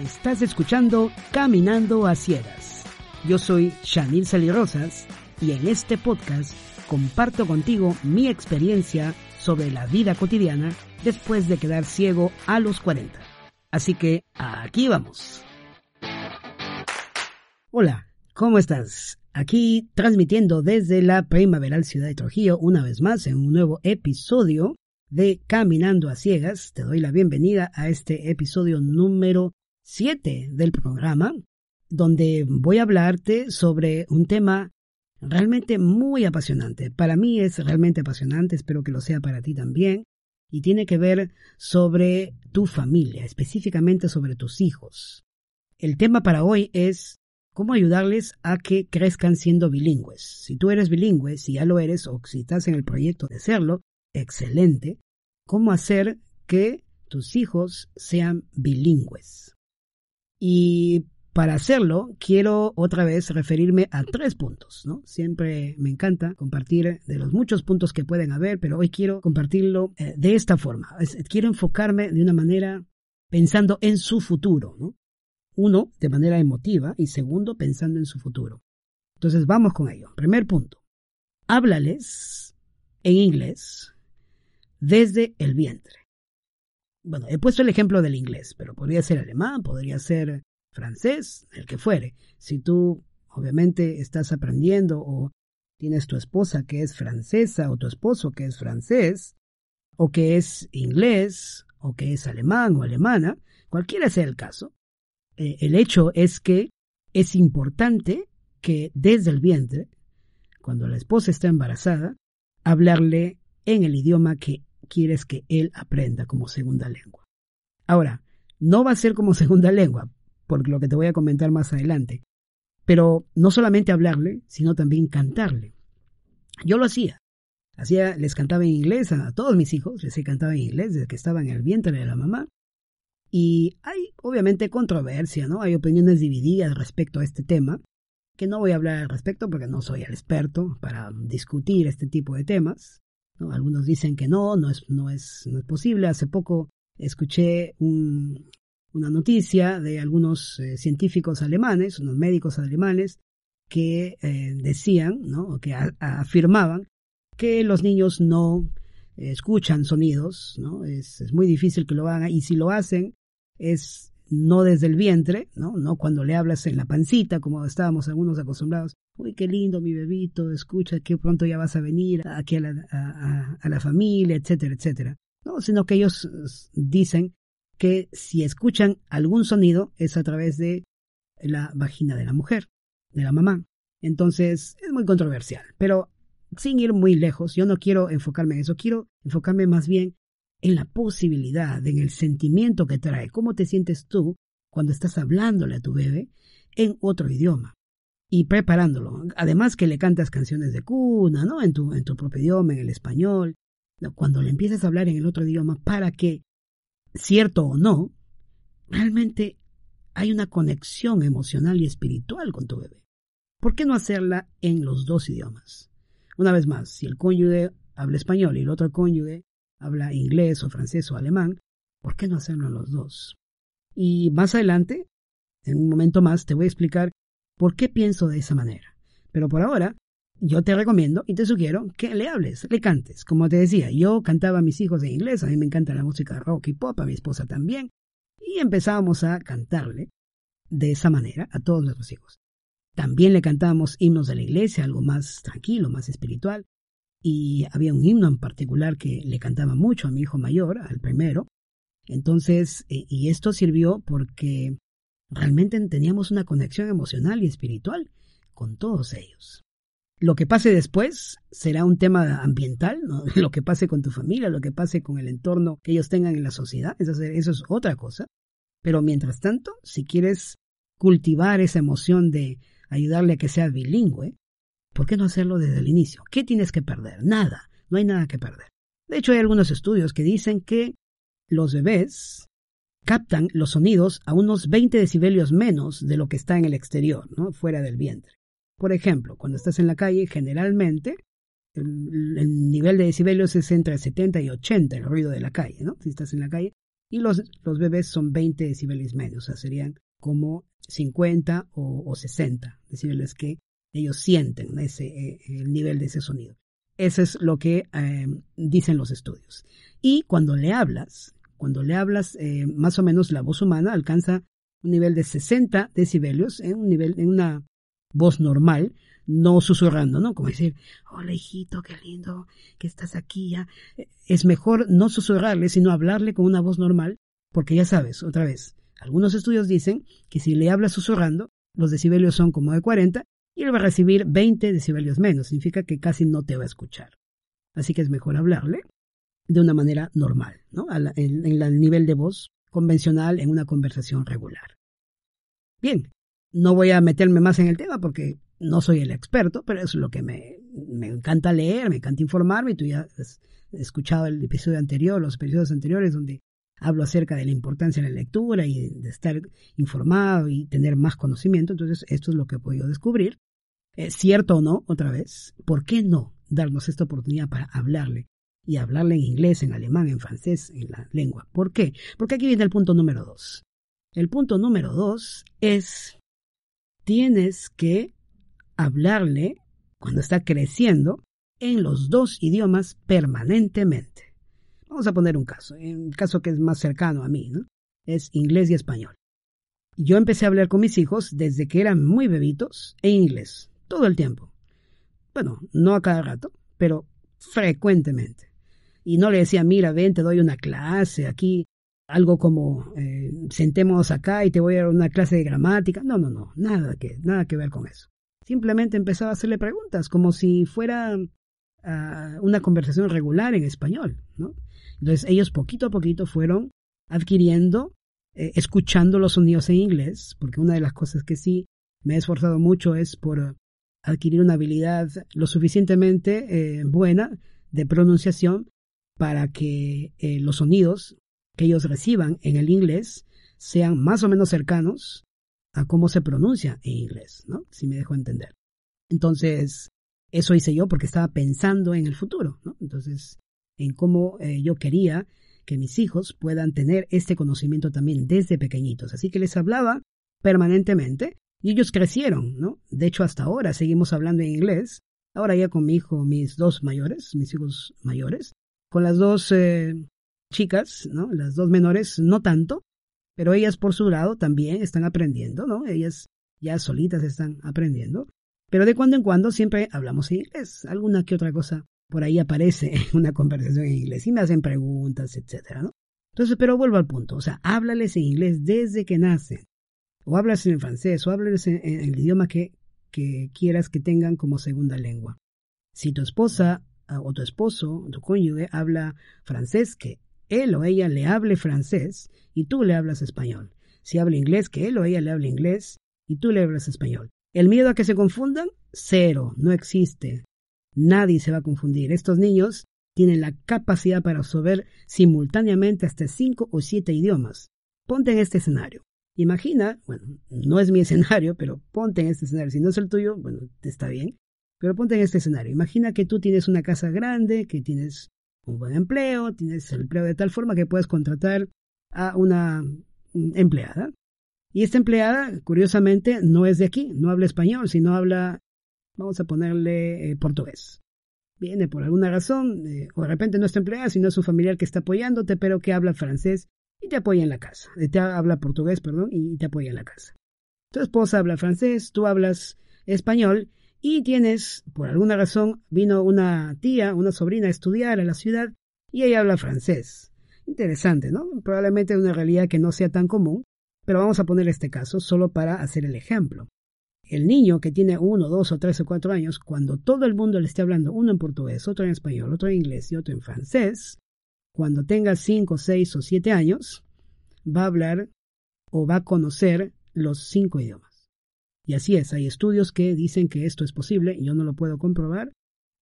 Estás escuchando Caminando a Ciegas. Yo soy Shanil Salirosas y en este podcast comparto contigo mi experiencia sobre la vida cotidiana después de quedar ciego a los 40. Así que aquí vamos. Hola, ¿cómo estás? Aquí transmitiendo desde la primaveral ciudad de Trujillo una vez más en un nuevo episodio de Caminando a Ciegas. Te doy la bienvenida a este episodio número 7 del programa, donde voy a hablarte sobre un tema realmente muy apasionante. Para mí es realmente apasionante, espero que lo sea para ti también, y tiene que ver sobre tu familia, específicamente sobre tus hijos. El tema para hoy es cómo ayudarles a que crezcan siendo bilingües. Si tú eres bilingüe, si ya lo eres o si estás en el proyecto de serlo, excelente. ¿Cómo hacer que tus hijos sean bilingües? Y para hacerlo, quiero otra vez referirme a tres puntos, ¿no? Siempre me encanta compartir de los muchos puntos que pueden haber, pero hoy quiero compartirlo eh, de esta forma. quiero enfocarme de una manera pensando en su futuro, ¿no? Uno, de manera emotiva, y segundo, pensando en su futuro. Entonces, vamos con ello. Primer punto. Háblales en inglés desde el vientre. Bueno, he puesto el ejemplo del inglés, pero podría ser alemán, podría ser francés, el que fuere. Si tú, obviamente, estás aprendiendo o tienes tu esposa que es francesa o tu esposo que es francés, o que es inglés, o que es alemán o alemana, cualquiera sea el caso, eh, el hecho es que es importante que desde el vientre, cuando la esposa está embarazada, hablarle en el idioma que quieres que él aprenda como segunda lengua. Ahora, no va a ser como segunda lengua, por lo que te voy a comentar más adelante, pero no solamente hablarle, sino también cantarle. Yo lo hacía. Hacía, les cantaba en inglés a todos mis hijos, les he cantado en inglés desde que estaba en el vientre de la mamá. Y hay obviamente controversia, ¿no? Hay opiniones divididas respecto a este tema, que no voy a hablar al respecto porque no soy el experto para discutir este tipo de temas. Algunos dicen que no, no es, no es, no es posible. Hace poco escuché una noticia de algunos eh, científicos alemanes, unos médicos alemanes, que eh, decían, ¿no? que afirmaban que los niños no escuchan sonidos, ¿no? Es, es, muy difícil que lo hagan y si lo hacen es no desde el vientre, ¿no? No cuando le hablas en la pancita, como estábamos algunos acostumbrados. Uy, qué lindo mi bebito, escucha que pronto ya vas a venir aquí a la, a, la familia, etcétera, etcétera. No, sino que ellos dicen que si escuchan algún sonido es a través de la vagina de la mujer, de la mamá. Entonces es muy controversial, pero sin ir muy lejos, yo no quiero enfocarme en eso, quiero enfocarme más bien en la posibilidad, en el sentimiento que trae, cómo te sientes tú cuando estás hablándole a tu bebé en otro idioma y preparándolo. Además que le cantas canciones de cuna, ¿no? En tu, en tu propio idioma, en el español. Cuando le empiezas a hablar en el otro idioma para que, cierto o no, realmente hay una conexión emocional y espiritual con tu bebé. ¿Por qué no hacerla en los dos idiomas? Una vez más, si el cónyuge habla español y el otro cónyuge habla inglés o francés o alemán, ¿por qué no hacerlo los dos? Y más adelante, en un momento más, te voy a explicar por qué pienso de esa manera. Pero por ahora, yo te recomiendo y te sugiero que le hables, le cantes. Como te decía, yo cantaba a mis hijos en inglés, a mí me encanta la música rock y pop, a mi esposa también, y empezábamos a cantarle de esa manera a todos nuestros hijos. También le cantábamos himnos de la iglesia, algo más tranquilo, más espiritual y había un himno en particular que le cantaba mucho a mi hijo mayor, al primero. Entonces, eh, y esto sirvió porque realmente teníamos una conexión emocional y espiritual con todos ellos. Lo que pase después será un tema ambiental, lo que pase con tu familia, lo que pase con el entorno que ellos tengan en la sociedad, eso es otra cosa. Pero mientras tanto, si quieres cultivar esa emoción de ayudarle a que sea bilingüe, ¿Por qué no hacerlo desde el inicio? ¿Qué tienes que perder? Nada, no hay nada que perder. De hecho, hay algunos estudios que dicen que los bebés captan los sonidos a unos 20 decibelios menos de lo que está en el exterior, fuera del vientre. Por ejemplo, cuando estás en la calle, generalmente el, nivel de decibelios es entre 70 y 80 el ruido de la calle, ¿no? Si estás en la calle, y los, bebés son 20 decibeles menos, o sea, serían como 50 o, 60 decibeles que ellos sienten ese, eh, el nivel de ese sonido. Eso es lo que eh, dicen los estudios. Y cuando le hablas, cuando le hablas, eh, más o menos la voz humana alcanza un nivel de 60 decibelios, en un nivel, en una voz normal, no susurrando, ¿no? Como decir, hola hijito, qué lindo que estás aquí ya. Es mejor no susurrarle, sino hablarle con una voz normal, porque ya sabes, otra vez, algunos estudios dicen que si le hablas susurrando, los decibelios son como de 40 y él va a recibir 20 decibelios menos, significa que casi no te va a escuchar. Así que es mejor hablarle de una manera normal, ¿no? en el nivel de voz convencional en una conversación regular. Bien, no voy a meterme más en el tema porque no soy el experto, pero es lo que me, me encanta leer, me encanta informarme. Tú ya has escuchado el episodio anterior, los episodios anteriores, donde hablo acerca de la importancia de la lectura y de estar informado y tener más conocimiento. Entonces, esto es lo que he podido descubrir. ¿Es cierto o no? Otra vez, ¿por qué no darnos esta oportunidad para hablarle? Y hablarle en inglés, en alemán, en francés, en la lengua. ¿Por qué? Porque aquí viene el punto número dos. El punto número dos es, tienes que hablarle cuando está creciendo en los dos idiomas permanentemente. Vamos a poner un caso, un caso que es más cercano a mí, ¿no? Es inglés y español. Yo empecé a hablar con mis hijos desde que eran muy bebitos en inglés, todo el tiempo. Bueno, no a cada rato, pero frecuentemente. Y no le decía, mira, ven, te doy una clase aquí, algo como eh, sentémonos acá y te voy a dar una clase de gramática. No, no, no, nada que, nada que ver con eso simplemente empezaba a hacerle preguntas, como si fuera ah, una conversación regular en español, ¿no? Entonces ellos poquito a poquito fueron adquiriendo, eh, escuchando los sonidos en inglés, porque una de las cosas que sí me he esforzado mucho es por adquirir una habilidad lo suficientemente eh, buena de pronunciación para que eh, los sonidos que ellos reciban en el inglés sean más o menos cercanos a cómo se pronuncia en inglés, ¿no? Si me dejo entender. Entonces, eso hice yo porque estaba pensando en el futuro, ¿no? Entonces, en cómo eh, yo quería que mis hijos puedan tener este conocimiento también desde pequeñitos. Así que les hablaba permanentemente y ellos crecieron, ¿no? De hecho, hasta ahora seguimos hablando en inglés. Ahora ya con mi hijo, mis dos mayores, mis hijos mayores, con las dos eh, chicas, ¿no? Las dos menores, no tanto, pero ellas por su lado también están aprendiendo, ¿no? Ellas ya solitas están aprendiendo. Pero de cuando en cuando siempre hablamos en inglés. Alguna que otra cosa por ahí aparece en una conversación en inglés y me hacen preguntas, etcétera, ¿no? Entonces, pero vuelvo al punto. O sea, háblales en inglés desde que nacen. O háblales en francés, o háblales en, el idioma que, que quieras que tengan como segunda lengua. Si tu esposa ah, o tu esposo, tu cónyuge, habla francés, que él o ella le hable francés y tú le hablas español. Si habla inglés, que él o ella le hable inglés y tú le hablas español. ¿El miedo a que se confundan? Cero, no existe. Nadie se va a confundir. Estos niños tienen la capacidad para absorber simultáneamente hasta cinco o siete idiomas. Ponte en este escenario. Imagina, bueno, no es mi escenario, pero ponte en este escenario. Si no es el tuyo, bueno, está bien. Pero ponte en este escenario. Imagina que tú tienes una casa grande, que tienes un buen empleo, tienes el empleo de tal forma que puedes contratar a una empleada. Y esta empleada, curiosamente, no es de aquí, no habla español, sino habla, vamos a ponerle eh, portugués. Viene por alguna razón, eh, o de repente no es tu empleada, sino es su familiar que está apoyándote, pero que habla francés y te apoya en la casa. Eh, te habla portugués, perdón, y te apoya en la casa. Tu esposa habla francés, tú hablas español, y tienes, por alguna razón, vino una tía, una sobrina a estudiar a la ciudad y ella habla francés. Interesante, ¿no? Probablemente una realidad que no sea tan común, pero vamos a poner este caso solo para hacer el ejemplo. El niño que tiene uno, dos o tres o cuatro años, cuando todo el mundo le esté hablando, uno en portugués, otro en español, otro en inglés y otro en francés, cuando tenga cinco, seis o siete años, va a hablar o va a conocer los cinco idiomas. Y así es, hay estudios que dicen que esto es posible, yo no lo puedo comprobar,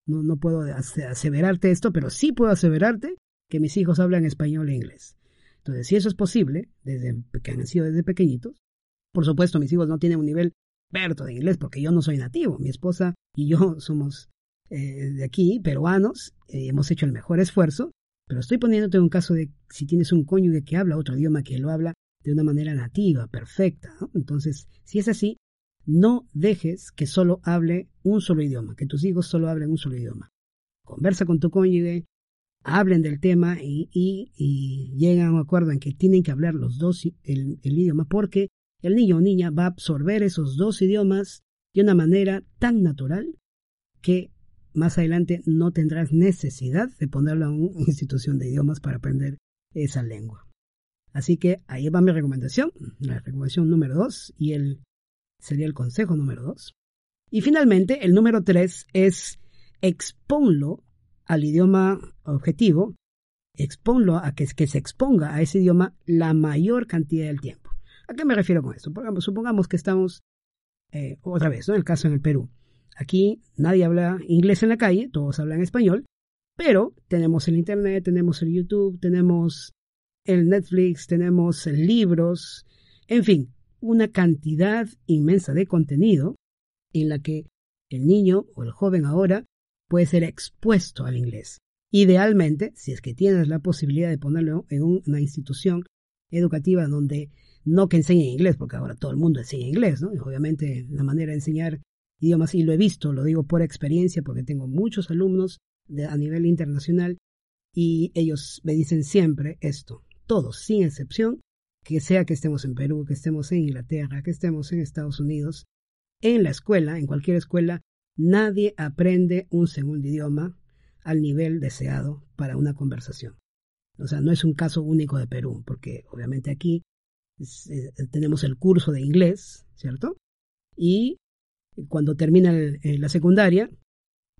no, no puedo aseverarte esto, pero sí puedo aseverarte que mis hijos hablan español e inglés. Entonces, si eso es posible, desde que han sido desde pequeñitos, por supuesto mis hijos no tienen un nivel experto de inglés porque yo no soy nativo, mi esposa y yo somos eh, de aquí, peruanos, y hemos hecho el mejor esfuerzo Pero estoy poniéndote un caso de si tienes un cónyuge que habla otro idioma que lo habla de una manera nativa, perfecta. Entonces, si es así, no dejes que solo hable un solo idioma, que tus hijos solo hablen un solo idioma. Conversa con tu cónyuge, hablen del tema y, llegan a un acuerdo en que tienen que hablar los dos el, el idioma porque el niño o niña va a absorber esos dos idiomas de una manera tan natural que más adelante no tendrás necesidad de ponerlo a una institución de idiomas para aprender esa lengua. Así que ahí va mi recomendación, la recomendación número dos y el sería el consejo número dos. Y finalmente, el número tres es exponlo al idioma objetivo, exponlo a que, se exponga a ese idioma la mayor cantidad del tiempo. ¿A qué me refiero con esto? Supongamos que estamos, eh, otra vez, ¿no? El caso en el Perú. Aquí nadie habla inglés en la calle, todos hablan español, pero tenemos el Internet, tenemos el YouTube, tenemos el Netflix, tenemos libros, en fin, una cantidad inmensa de contenido en la que el niño o el joven ahora puede ser expuesto al inglés. Idealmente, si es que tienes la posibilidad de ponerlo en una institución educativa donde no que enseñe inglés, porque ahora todo el mundo enseña inglés, obviamente la manera de enseñar idiomas, y lo he visto, lo digo por experiencia, porque tengo muchos alumnos de, a nivel internacional y ellos me dicen siempre esto, todos, sin excepción, que sea que estemos en Perú, que estemos en Inglaterra, que estemos en Estados Unidos, en la escuela, en cualquier escuela, nadie aprende un segundo idioma al nivel deseado para una conversación. O sea, no es un caso único de Perú, porque obviamente aquí eh, tenemos el curso de inglés, ¿cierto? Y cuando termina la secundaria,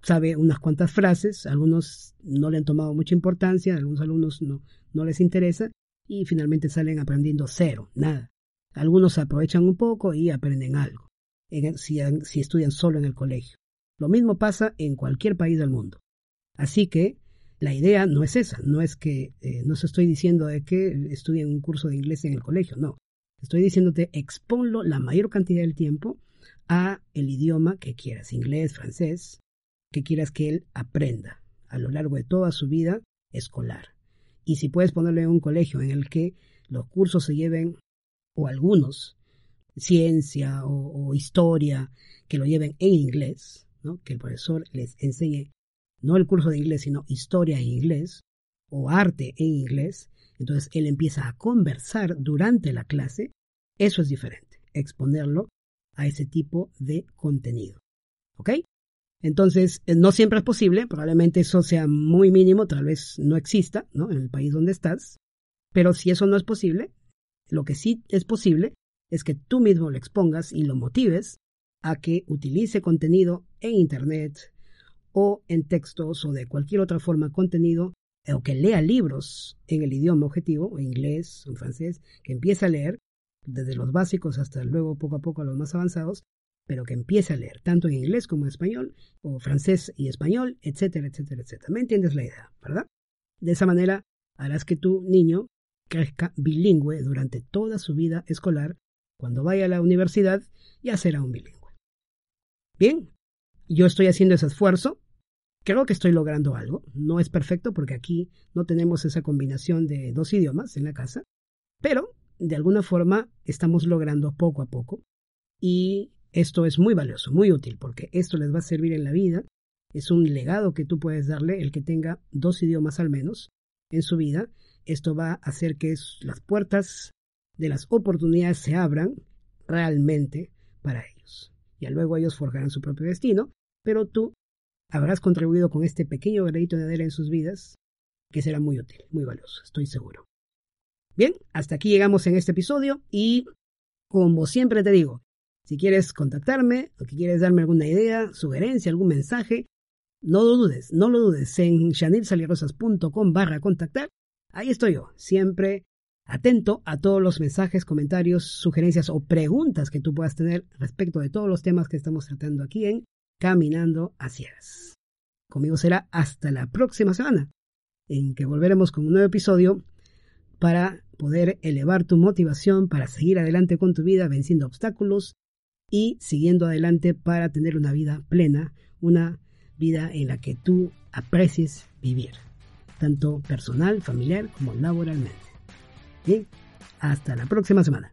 sabe unas cuantas frases, algunos no le han tomado mucha importancia, algunos alumnos no, no les interesa, y finalmente salen aprendiendo cero, nada. Algunos aprovechan un poco y aprenden algo, si, estudian solo en el colegio. Lo mismo pasa en cualquier país del mundo. Así que la idea no es esa, no es que, eh, no se estoy diciendo de que estudien un curso de inglés en el colegio, no. Estoy diciéndote, exponlo la mayor cantidad del tiempo a el idioma que quieras, inglés, francés, que quieras que él aprenda a lo largo de toda su vida escolar. Y si puedes ponerle un colegio en el que los cursos se lleven, o algunos, ciencia o, historia, que lo lleven en inglés, ¿no? que el profesor les enseñe no el curso de inglés, sino historia en inglés o arte en inglés, entonces él empieza a conversar durante la clase, eso es diferente, exponerlo a ese tipo de contenido. ¿Ok? Entonces, eh, no siempre es posible, probablemente eso sea muy mínimo, tal vez no exista, ¿no? En el país donde estás. Pero si eso no es posible, lo que sí es posible es que tú mismo lo expongas y lo motives a que utilice contenido en Internet o en textos o de cualquier otra forma contenido o que lea libros en el idioma objetivo, en inglés en francés, que empiece a leer desde los básicos hasta luego poco a poco a los más avanzados pero que empiece a leer tanto en inglés como en español, o francés y español, etcétera, etcétera, etcétera. ¿Me entiendes la idea, verdad? De esa manera harás que tu niño crezca bilingüe durante toda su vida escolar. Cuando vaya a la universidad ya será un bilingüe. Bien, yo estoy haciendo ese esfuerzo. Creo que estoy logrando algo. No es perfecto porque aquí no tenemos esa combinación de dos idiomas en la casa, pero de alguna forma estamos logrando poco a poco. Y esto es muy valioso, muy útil, porque esto les va a servir en la vida. Es un legado que tú puedes darle, el que tenga dos idiomas al menos en su vida. Esto va a hacer que las puertas de las oportunidades se abran realmente para ellos. Ya luego ellos forjarán su propio destino, pero tú habrás contribuido con este pequeño granito de arena en sus vidas, que será muy útil, muy valioso, estoy seguro. Bien, hasta aquí llegamos en este episodio y, como siempre te digo, si quieres contactarme o que quieres darme alguna idea, sugerencia, algún mensaje, no lo dudes, no lo dudes. En chanelsalirosas.com barra contactar, ahí estoy yo, siempre atento a todos los mensajes, comentarios, sugerencias o preguntas que tú puedas tener respecto de todos los temas que estamos tratando aquí en Caminando a Ciegas. Conmigo será hasta la próxima semana, en que volveremos con un nuevo episodio para poder elevar tu motivación para seguir adelante con tu vida venciendo obstáculos y siguiendo adelante para tener una vida plena, una vida en la que tú aprecies vivir. tanto personal, familiar como laboralmente. Bien, hasta la próxima semana.